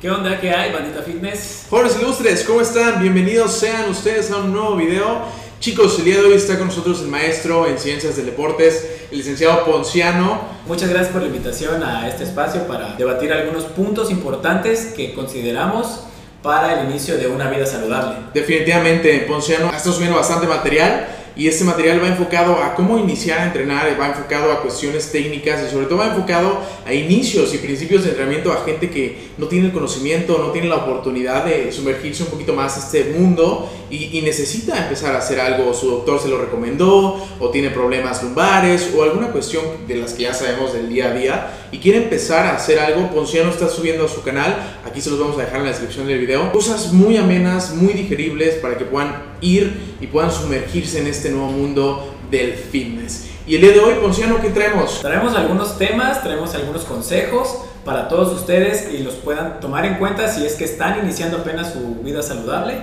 ¿Qué onda? ¿Qué hay, bandita fitness? Jóvenes ilustres, ¿cómo están? Bienvenidos sean ustedes a un nuevo video. Chicos, el día de hoy está con nosotros el maestro en ciencias del deportes, el licenciado Ponciano. Muchas gracias por la invitación a este espacio para debatir algunos puntos importantes que consideramos para el inicio de una vida saludable. Definitivamente, Ponciano, está subiendo bastante material y este material va enfocado a cómo iniciar a entrenar, va enfocado a cuestiones técnicas y sobre todo va enfocado a inicios y principios de entrenamiento a gente que no tiene el conocimiento, no tiene la oportunidad de sumergirse un poquito más a este mundo y, necesita empezar a hacer algo, su doctor se lo recomendó o tiene problemas lumbares o alguna cuestión de las que ya sabemos del día a día y quiere empezar a hacer algo, Ponciano está subiendo a su canal, aquí se los vamos a dejar en la descripción del video, cosas muy amenas, muy digeribles para que puedan ir y puedan sumergirse en este nuevo mundo del fitness. Y el día de hoy, Ponciano, ¿qué traemos? Traemos algunos temas, traemos algunos consejos para todos ustedes y los puedan tomar en cuenta si es que están iniciando apenas su vida saludable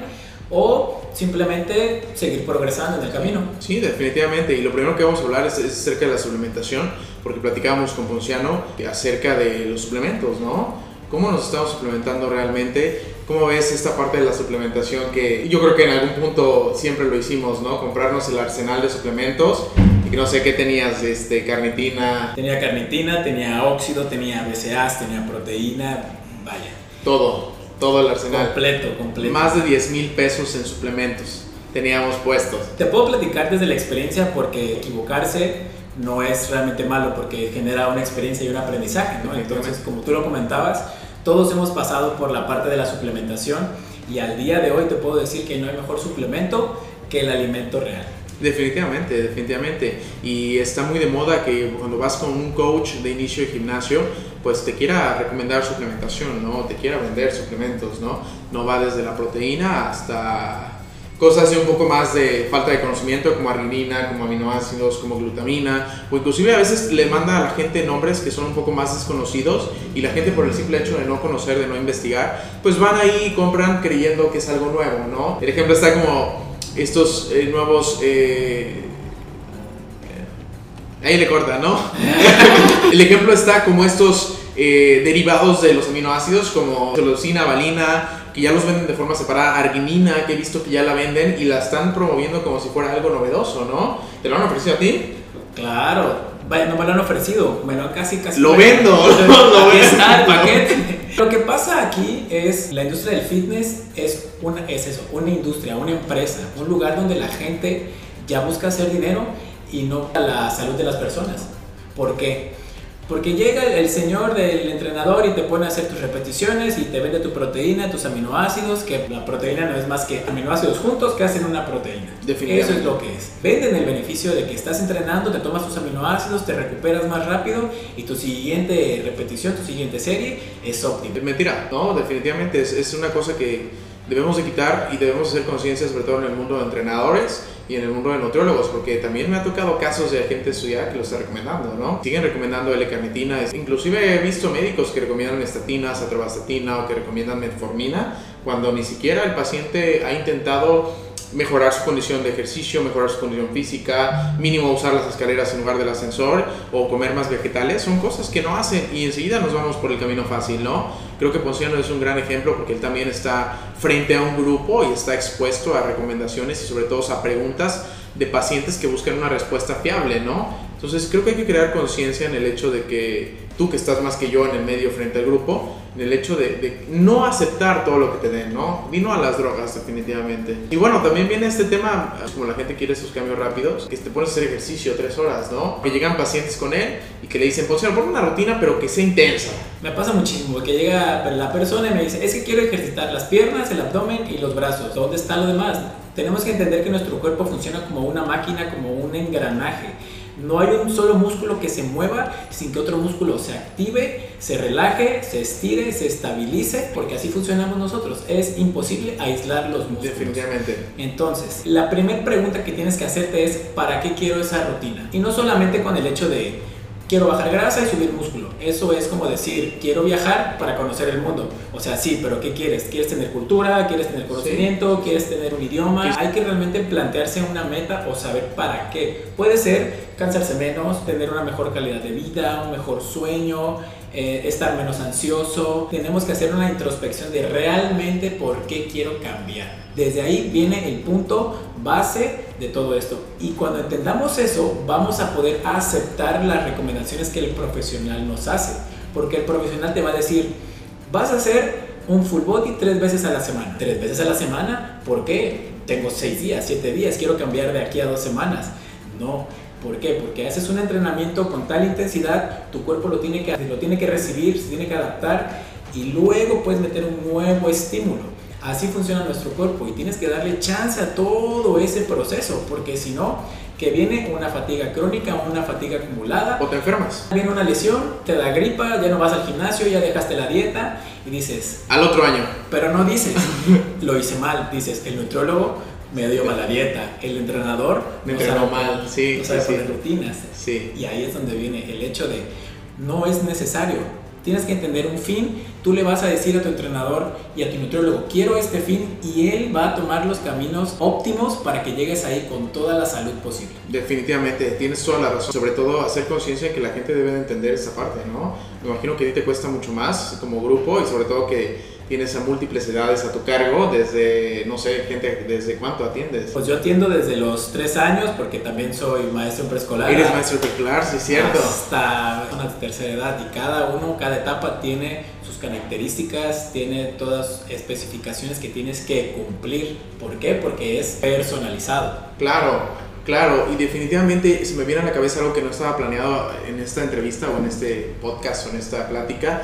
o simplemente seguir progresando en el camino. Sí, definitivamente. Y lo primero que vamos a hablar es, acerca de la suplementación, porque platicábamos con Ponciano acerca de los suplementos, ¿no? ¿Cómo nos estamos suplementando realmente? ¿Cómo ves esta parte de la suplementación que yo creo que en algún punto siempre lo hicimos, ¿no? Comprarnos el arsenal de suplementos y que no sé qué tenías, este, carnitina. Tenía carnitina, tenía óxido, tenía BCAAs, tenía proteína, vaya. Todo, todo el arsenal. Completo, completo. Más de 10 mil pesos en suplementos teníamos puestos. Te puedo platicar desde la experiencia porque equivocarse no es realmente malo porque genera una experiencia y un aprendizaje, ¿no? Entonces, como tú lo comentabas, todos hemos pasado por la parte de la suplementación y al día de hoy te puedo decir que no hay mejor suplemento que el alimento real. Definitivamente, definitivamente. Y está muy de moda que cuando vas con un coach de inicio de gimnasio, pues te quiera recomendar suplementación, ¿no? Te quiera vender suplementos, ¿no? No va desde la proteína hasta cosas de un poco más de falta de conocimiento, como arginina, como aminoácidos, como glutamina, o inclusive a veces le manda a la gente nombres que son un poco más desconocidos y la gente por el simple hecho de no conocer, de no investigar, pues van ahí y compran creyendo que es algo nuevo, ¿no? El ejemplo está como estos eh, nuevos... Eh, ahí le corta, ¿no? el ejemplo está como estos eh, derivados de los aminoácidos como celosina, valina, que ya los venden de forma separada, arginina, que he visto que ya la venden y la están promoviendo como si fuera algo novedoso, ¿no? ¿Te lo han ofrecido a ti? Claro, vaya, no me lo han ofrecido, me lo han casi casi. Lo vendo, lo vendo. está el paquete. Lo que pasa aquí es la industria del fitness es una es eso, una industria, una empresa, un lugar donde la gente ya busca hacer dinero y no la salud de las personas. ¿Por qué? Porque llega el, señor del entrenador y te pone a hacer tus repeticiones y te vende tu proteína, tus aminoácidos, que la proteína no es más que aminoácidos juntos que hacen una proteína. Eso es lo que es. Venden el beneficio de que estás entrenando, te tomas tus aminoácidos, te recuperas más rápido y tu siguiente repetición, tu siguiente serie es óptima. Mentira, no, definitivamente es, es una cosa que debemos de quitar y debemos hacer conciencia sobre todo en el mundo de entrenadores y en el mundo de nutriólogos, porque también me ha tocado casos de gente estudiada que lo está recomendando, ¿no? Siguen recomendando L-carnitina, inclusive he visto médicos que recomiendan estatinas, atorvastatina o que recomiendan metformina, cuando ni siquiera el paciente ha intentado mejorar su condición de ejercicio, mejorar su condición física, mínimo usar las escaleras en lugar del ascensor o comer más vegetales, son cosas que no hacen y enseguida nos vamos por el camino fácil, ¿no? Creo que Ponciano es un gran ejemplo porque él también está frente a un grupo y está expuesto a recomendaciones y sobre todo a preguntas de pacientes que buscan una respuesta fiable, ¿no? Entonces creo que hay que crear conciencia en el hecho de que tú que estás más que yo en el medio frente al grupo, en el hecho de, no aceptar todo lo que te den, ¿no? Vino a las drogas definitivamente. Y bueno, también viene este tema, como la gente quiere esos cambios rápidos, que te pones a hacer ejercicio tres horas, ¿no? Que llegan pacientes con él y que le dicen, pues pon una rutina pero que sea intensa. Me pasa muchísimo, que llega la persona y me dice, es que quiero ejercitar las piernas, el abdomen y los brazos, ¿dónde está lo demás? Tenemos que entender que nuestro cuerpo funciona como una máquina, como un engranaje no hay un solo músculo que se mueva sin que otro músculo se active, se relaje, se estire, se estabilice, porque así funcionamos nosotros. Es imposible aislar los músculos. Definitivamente. Entonces, la primera pregunta que tienes que hacerte es, ¿para qué quiero esa rutina? Y no solamente con el hecho de quiero bajar grasa y subir músculo. Eso es como decir, quiero viajar para conocer el mundo. O sea, sí, pero ¿qué quieres? ¿Quieres tener cultura? ¿Quieres tener conocimiento? ¿Quieres tener un idioma? Hay que realmente plantearse una meta o saber para qué. Puede ser cansarse menos, tener una mejor calidad de vida, un mejor sueño, eh, estar menos ansioso. Tenemos que hacer una introspección de realmente por qué quiero cambiar. Desde ahí viene el punto base de todo esto. Y cuando entendamos eso, vamos a poder aceptar las recomendaciones que el profesional nos hace. Porque el profesional te va a decir, vas a hacer un full body tres veces a la semana. Tres veces a la semana, ¿por qué? Tengo seis días, siete días, quiero cambiar de aquí a dos semanas. No, ¿Por qué? Porque haces un entrenamiento con tal intensidad, tu cuerpo lo tiene que, lo tiene que recibir, se tiene que adaptar y luego puedes meter un nuevo estímulo. Así funciona nuestro cuerpo y tienes que darle chance a todo ese proceso, porque si no, que viene una fatiga crónica, una fatiga acumulada. O te enfermas. Viene una lesión, te da gripa, ya no vas al gimnasio, ya dejaste la dieta y dices... Al otro año. Pero no dices, lo hice mal, dices, el nutriólogo me dio mala dieta, el entrenador me entrenó mal, sí, no sabe sí, rutinas. Sí. Y ahí es donde viene el hecho de no es necesario Tienes que entender un fin, tú le vas a decir a tu entrenador y a tu nutriólogo, quiero este fin y él va a tomar los caminos óptimos para que llegues ahí con toda la salud posible. Definitivamente, tienes toda la razón. Sobre todo hacer conciencia que la gente debe de entender esa parte, ¿no? Me imagino que a ti te cuesta mucho más como grupo y sobre todo que tienes a múltiples edades a tu cargo, desde, no sé, gente, ¿desde cuánto atiendes? Pues yo atiendo desde los tres años, porque también soy maestro preescolar. Eres maestro preescolar, sí, cierto. Hasta una tercera edad, y cada uno, cada etapa tiene sus características, tiene todas especificaciones que tienes que cumplir. ¿Por qué? Porque es personalizado. Claro. Claro, y definitivamente se me viene a la cabeza algo que no estaba planeado en esta entrevista o en este podcast o en esta plática,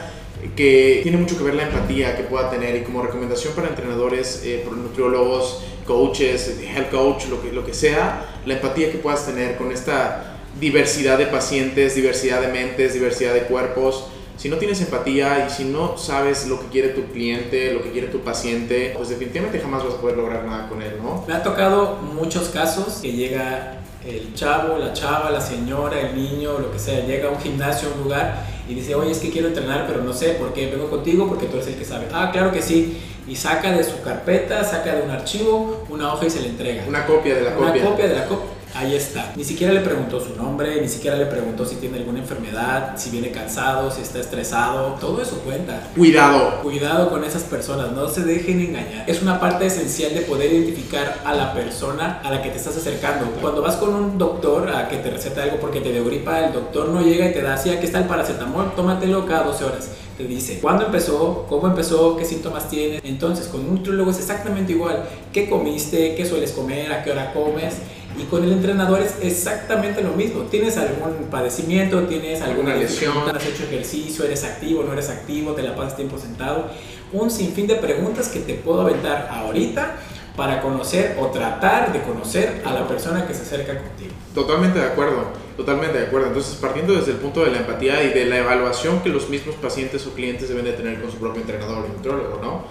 que tiene mucho que ver la empatía que pueda tener y como recomendación para entrenadores, eh, nutriólogos, coaches, health coach, lo que, lo que sea, la empatía que puedas tener con esta diversidad de pacientes, diversidad de mentes, diversidad de cuerpos. Si no tienes empatía y si no sabes lo que quiere tu cliente, lo que quiere tu paciente, pues definitivamente jamás vas a poder lograr nada con él, ¿no? Me ha tocado muchos casos que llega el chavo, la chava, la señora, el niño, lo que sea, llega a un gimnasio, a un lugar y dice, oye, es que quiero entrenar, pero no sé por qué, vengo contigo porque tú eres el que sabe. Ah, claro que sí. Y saca de su carpeta, saca de un archivo una hoja y se le entrega. Una copia de la una copia. Una copia de la copia. Ahí está. Ni siquiera le preguntó su nombre, ni siquiera le preguntó si tiene alguna enfermedad, si viene cansado, si está estresado. Todo eso cuenta. Cuidado. Cuidado con esas personas, no se dejen engañar. Es una parte esencial de poder identificar a la persona a la que te estás acercando. Cuando vas con un doctor a que te receta algo porque te dio gripa, el doctor no llega y te da, sí, aquí está el paracetamol, tómatelo cada 12 horas te dice cuándo empezó, cómo empezó, qué síntomas tienes. Entonces, con un nutriólogo es exactamente igual. ¿Qué comiste? ¿Qué sueles comer? ¿A qué hora comes? Y con el entrenador es exactamente lo mismo. ¿Tienes algún padecimiento? ¿Tienes alguna lesión? ¿Has hecho ejercicio? ¿Eres activo? ¿No eres activo? ¿Te la pasas tiempo sentado? Un sinfín de preguntas que te puedo aventar ahorita para conocer o tratar de conocer a la persona que se acerca contigo. Totalmente de acuerdo, totalmente de acuerdo. Entonces, partiendo desde el punto de la empatía y de la evaluación que los mismos pacientes o clientes deben de tener con su propio entrenador y nutriólogo, ¿no?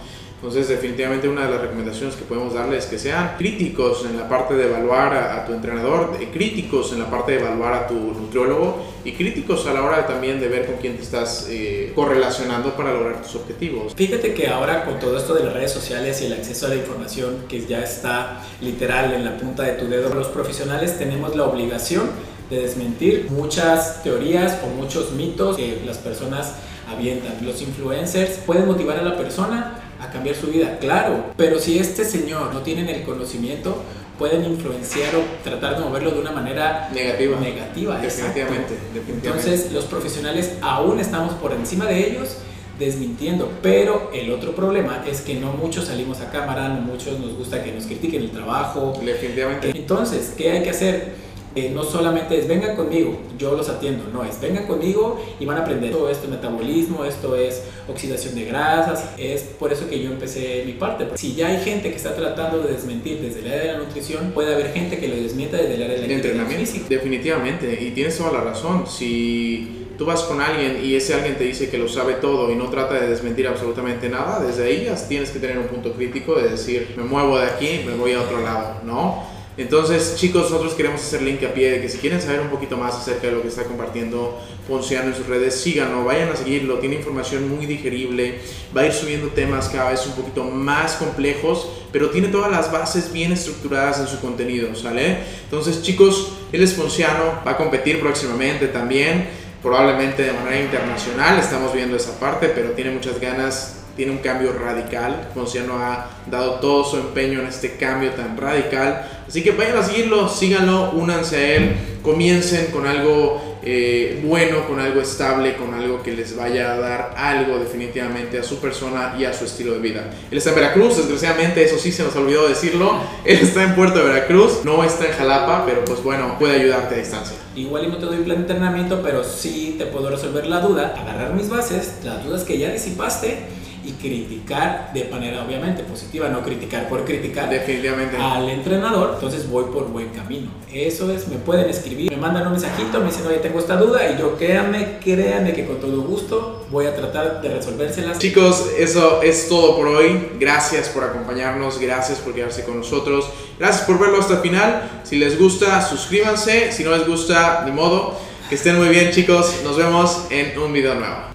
Entonces, definitivamente una de las recomendaciones que podemos darles es que sean críticos en la parte de evaluar a, tu entrenador, críticos en la parte de evaluar a tu nutriólogo y críticos a la hora también de ver con quién te estás eh, correlacionando para lograr tus objetivos. Fíjate que ahora con todo esto de las redes sociales y el acceso a la información que ya está literal en la punta de tu dedo, los profesionales tenemos la obligación de desmentir muchas teorías o muchos mitos que las personas avientan. Los influencers pueden motivar a la persona a cambiar su vida, claro, pero si este señor no tiene el conocimiento, pueden influenciar o tratar de moverlo de una manera negativa. Negativa, definitivamente, definitivamente. Entonces, los profesionales aún estamos por encima de ellos desmintiendo, pero el otro problema es que no muchos salimos a cámara, no muchos nos gusta que nos critiquen el trabajo. Definitivamente. Entonces, ¿qué hay que hacer? Eh, no solamente es vengan conmigo, yo los atiendo, no, es vengan conmigo y van a aprender todo esto es metabolismo, esto es oxidación de grasas, es por eso que yo empecé mi parte. Si ya hay gente que está tratando de desmentir desde el área de la nutrición, puede haber gente que lo desmienta desde el área de la entrenamiento Definitivamente, y tienes toda la razón. Si tú vas con alguien y ese alguien te dice que lo sabe todo y no trata de desmentir absolutamente nada, desde ahí ya tienes que tener un punto crítico de decir, me muevo de aquí, me voy a otro lado, ¿no? Entonces, chicos, nosotros queremos hacerle hincapié de que si quieren saber un poquito más acerca de lo que está compartiendo Ponciano en sus redes, síganlo, vayan a seguirlo, tiene información muy digerible, va a ir subiendo temas cada vez un poquito más complejos, pero tiene todas las bases bien estructuradas en su contenido, ¿sale? Entonces, chicos, él es Ponciano, va a competir próximamente también. Probablemente de manera internacional, estamos viendo esa parte, pero tiene muchas ganas tiene un cambio radical. no ha dado todo su empeño en este cambio tan radical. Así que vayan a seguirlo, síganlo, únanse a él, comiencen con algo eh, bueno, con algo estable, con algo que les vaya a dar algo definitivamente a su persona y a su estilo de vida. Él está en Veracruz, desgraciadamente, eso sí se nos olvidó decirlo. Él está en Puerto de Veracruz, no está en Jalapa, pero pues bueno, puede ayudarte a distancia. Igual y no te doy plan de entrenamiento, pero sí te puedo resolver la duda, agarrar mis bases, las dudas que ya disipaste y criticar de manera obviamente positiva, no criticar por criticar definitivamente al entrenador, entonces voy por buen camino. Eso es, me pueden escribir, me mandan un mensajito, me dicen, oye, tengo esta duda y yo créanme, créanme que con todo gusto voy a tratar de resolvérselas. Chicos, eso es todo por hoy. Gracias por acompañarnos, gracias por quedarse con nosotros, gracias por verlo hasta el final. Si les gusta, suscríbanse, si no les gusta, ni modo. Que estén muy bien chicos, nos vemos en un video nuevo.